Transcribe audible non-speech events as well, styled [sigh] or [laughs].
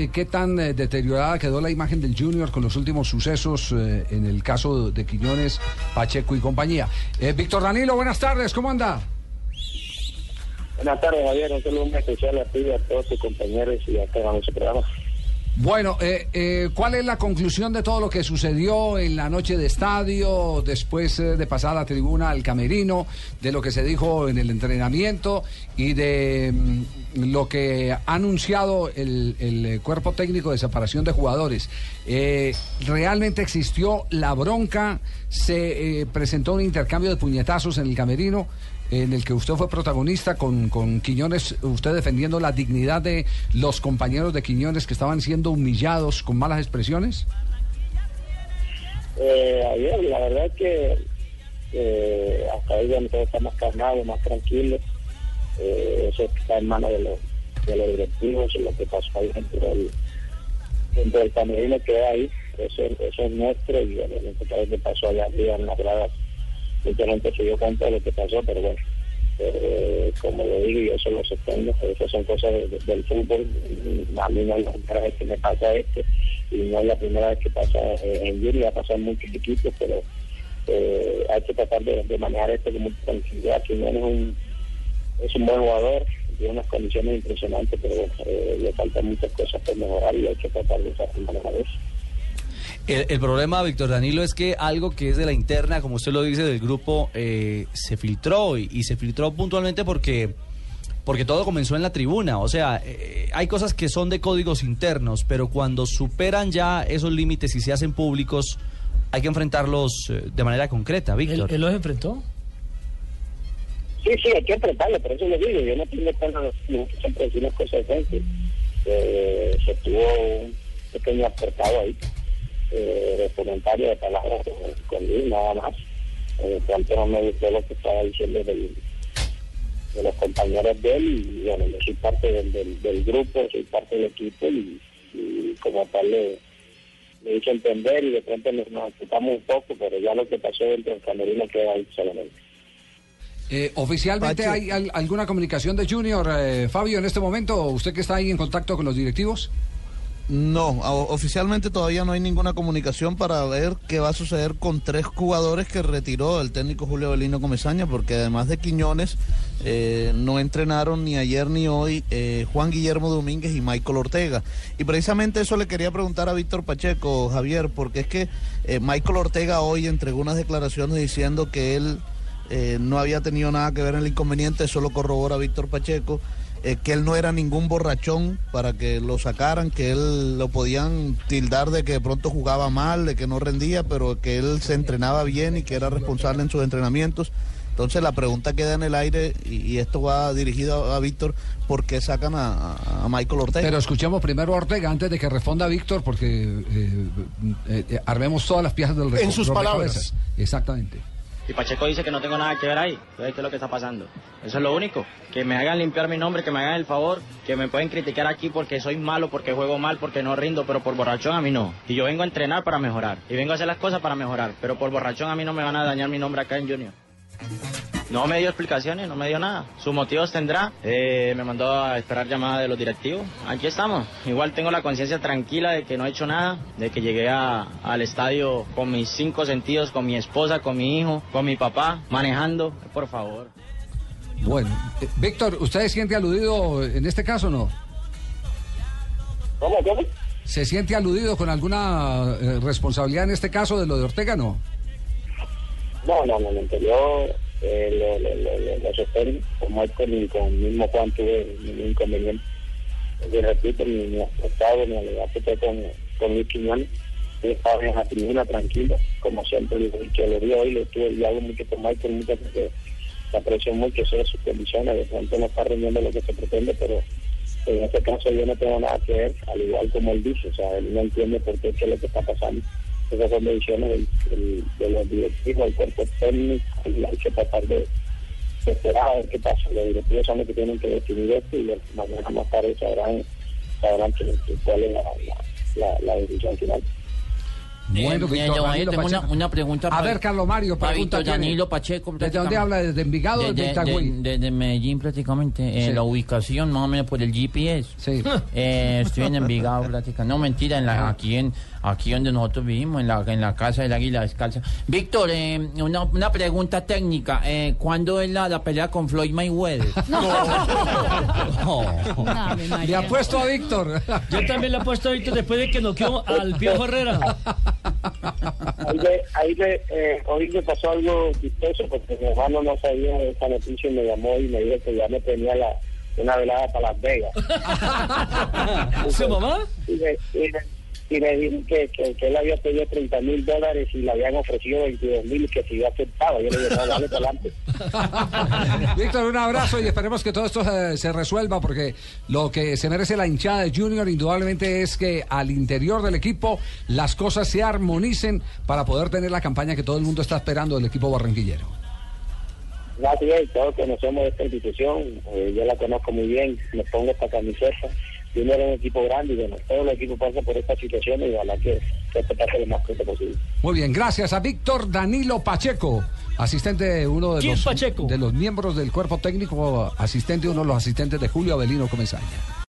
eh, qué tan eh, deteriorada quedó la imagen del Junior con los últimos sucesos eh, en el caso de Quiñones, Pacheco y compañía. Víctor Danilo, buenas tardes, ¿cómo anda? Buenas tardes, Javier. Un saludo especial a ti a todos tus compañeros y a todos nuestro programa. Bueno, eh, eh, ¿cuál es la conclusión de todo lo que sucedió en la noche de estadio, después eh, de pasar a la tribuna al camerino, de lo que se dijo en el entrenamiento y de mm, lo que ha anunciado el, el, cuerpo técnico de separación de jugadores? ¿Realmente existió la bronca? ¿Se presentó un intercambio de puñetazos en el camerino? En el que usted fue protagonista con, con Quiñones, usted defendiendo la dignidad de los compañeros de Quiñones que estaban siendo humillados con malas expresiones? Eh, ayer, la verdad es que eh, hasta ahí donde todo está más calmado, más tranquilo. Eh, eso está en manos de los, de los directivos, lo que pasó ahí dentro del, dentro del camerino que hay. Eso, es nuestro y lo que pasó allá arriba en la gradas Simplemente se dio cuenta de lo que pasó, pero bueno, eh, como lo digo, yo eso lo sostengo, esas son cosas del fútbol. A mí no es la primera vez que me pasa esto y no es la primera vez que pasa eh, en Yuri, va a pasar muchos equipos, pero eh, hay que tratar de, manejar esto con mucha tranquilidad. que es un, es un buen jugador, tiene unas condiciones impresionantes, pero le faltan muchas cosas por mejorar y hay que tratar de manejar eso. El, problema, Víctor Danilo, es que algo que es de la interna, como usted lo dice, del grupo, eh, se filtró y, se filtró puntualmente porque, porque todo comenzó en la tribuna. O sea, eh, hay cosas que son de códigos internos, pero cuando superan ya esos límites y se hacen públicos, hay que enfrentarlos eh, de manera concreta, Víctor. ¿Él, los enfrentó? Sí, sí, hay que enfrentarlo, por eso lo digo. Yo no tengo pena siempre decir las cosas de se tuvo un pequeño apartado ahí eh, de comentario, de palabras con Luis, nada más. Eh, tanto no me gustó lo que estaba diciendo de los compañeros de él y bueno, yo soy parte del, del, grupo, soy parte del equipo y, como tal le, le hice entender y de pronto nos, nos un poco, pero ya lo que pasó dentro del camerino queda ahí solamente. Eh, ¿Oficialmente hay alguna comunicación de Junior, eh, Fabio, en este momento? ¿Usted que está ahí en contacto con los directivos? No, oficialmente todavía no hay ninguna comunicación para ver qué va a suceder con tres jugadores que retiró el técnico Julio Belino Comesaña, porque además de Quiñones, eh, no entrenaron ni ayer ni hoy eh, Juan Guillermo Domínguez y Michael Ortega. Y precisamente eso le quería preguntar a Víctor Pacheco, Javier, porque es que eh, Michael Ortega hoy entregó unas declaraciones diciendo que él no había tenido nada que ver en el inconveniente, eso lo corrobora Víctor Pacheco. Eh, que él no era ningún borrachón para que lo sacaran, que él lo podían tildar de que de pronto jugaba mal, de que no rendía, pero que él se entrenaba bien y que era responsable en sus entrenamientos. Entonces la pregunta queda en el aire y, esto va dirigido a, Víctor, ¿por qué sacan a, Michael Ortega? Pero escuchemos primero a Ortega antes de que responda Víctor porque eh, eh, armemos todas las piezas del En sus palabras. Exactamente. Y Pacheco dice que no tengo nada que ver ahí. Entonces, ¿qué es lo que está pasando? Eso es lo único. Que me hagan limpiar mi nombre, que me hagan el favor, que me pueden criticar aquí porque soy malo, porque juego mal, porque no rindo, pero por borrachón a mí no. Y yo vengo a entrenar para mejorar. Y vengo a hacer las cosas para mejorar. Pero por borrachón a mí no me van a dañar mi nombre acá en Junior. No me dio explicaciones, no me dio nada. Sus motivos tendrá. Eh, me mandó a esperar llamada de los directivos. Aquí estamos. Igual tengo la conciencia tranquila de que no he hecho nada, de que llegué al estadio con mis cinco sentidos, con mi esposa, con mi hijo, con mi papá, manejando. Por favor. Bueno, eh, Víctor, ¿usted se siente aludido en este caso o no? ¿Cómo, cómo? ¿Se siente aludido con alguna eh, responsabilidad en este caso de lo de Ortega, no? No, no, no, no. Yo eh, lo, lo, sostengo, como es con, con el mismo Juan tuve ningún inconveniente. Yo repito, ni, ni afectado, ni alegato con, con Luis Quiñones. Yo estaba en la tribuna tranquilo, como siempre he dicho, lo vi hoy, lo estuve, y hago mucho con Michael, mucho porque se aprecio mucho sobre sus condiciones, de pronto no está rendiendo lo que se pretende, pero en este caso yo no tengo nada que ver, al igual como él dice, o sea, él no entiende por qué es lo que está pasando esas son decisiones de los directivos, del cuerpo técnico, y hay que tratar de, esperar a ver qué pasa. Los directivos son los que tienen que definir esto y mañana más tarde sabrán, sabrán cuál es la, la, la, decisión final. Bueno, Eh, Víctor Danilo tengo una, pregunta A para- ver, Carlos Mario, para pregunta Víctor. Danilo Pacheco. ¿Desde dónde habla? ¿Desde Envigado o De, desde de- Itagüí? de- de Medellín prácticamente, eh, Sí. la ubicación más o menos por el GPS. Sí. [laughs] Eh, estoy en Envigado prácticamente. No, mentira, en la, aquí en aquí donde nosotros vivimos, en la, en la casa del Águila Descalza. Víctor, eh, una, una pregunta técnica. Eh, ¿Cuándo es la, la pelea con Floyd Mayweather? [laughs] Ave Le María. apuesto a Víctor. Yo también le he puesto ahorita después de que noqueó al viejo Herrera. [laughs] Ahí, me, ahí me, eh, hoy me pasó algo chistoso porque mi hermano no sabía de esa noticia y me llamó y me dijo que ya me tenía la, una velada para Las Vegas. [laughs] ¿Su mamá? Y y y me dijo que, que, que él había pedido 30 mil dólares y le habían ofrecido 22 mil que si yo aceptaba. Yo le dije, no, dale para adelante. [laughs] Víctor, un abrazo y esperemos que todo esto se, se resuelva porque lo que se merece la hinchada de Junior indudablemente es que al interior del equipo las cosas se armonicen para poder tener la campaña que todo el mundo está esperando del equipo barranquillero. Gracias, todos conocemos esta institución, eh, yo la conozco muy bien, me pongo esta camiseta. Junior es un equipo grande y bueno, todos los equipos pasan por esta situación y ojalá que, que esto pase lo más pronto posible. Muy bien, gracias a Víctor Danilo Pacheco, asistente, uno de ¿Quién los, Pacheco? de los miembros del cuerpo técnico, asistente, uno de los asistentes de Julio Avelino Comesaña.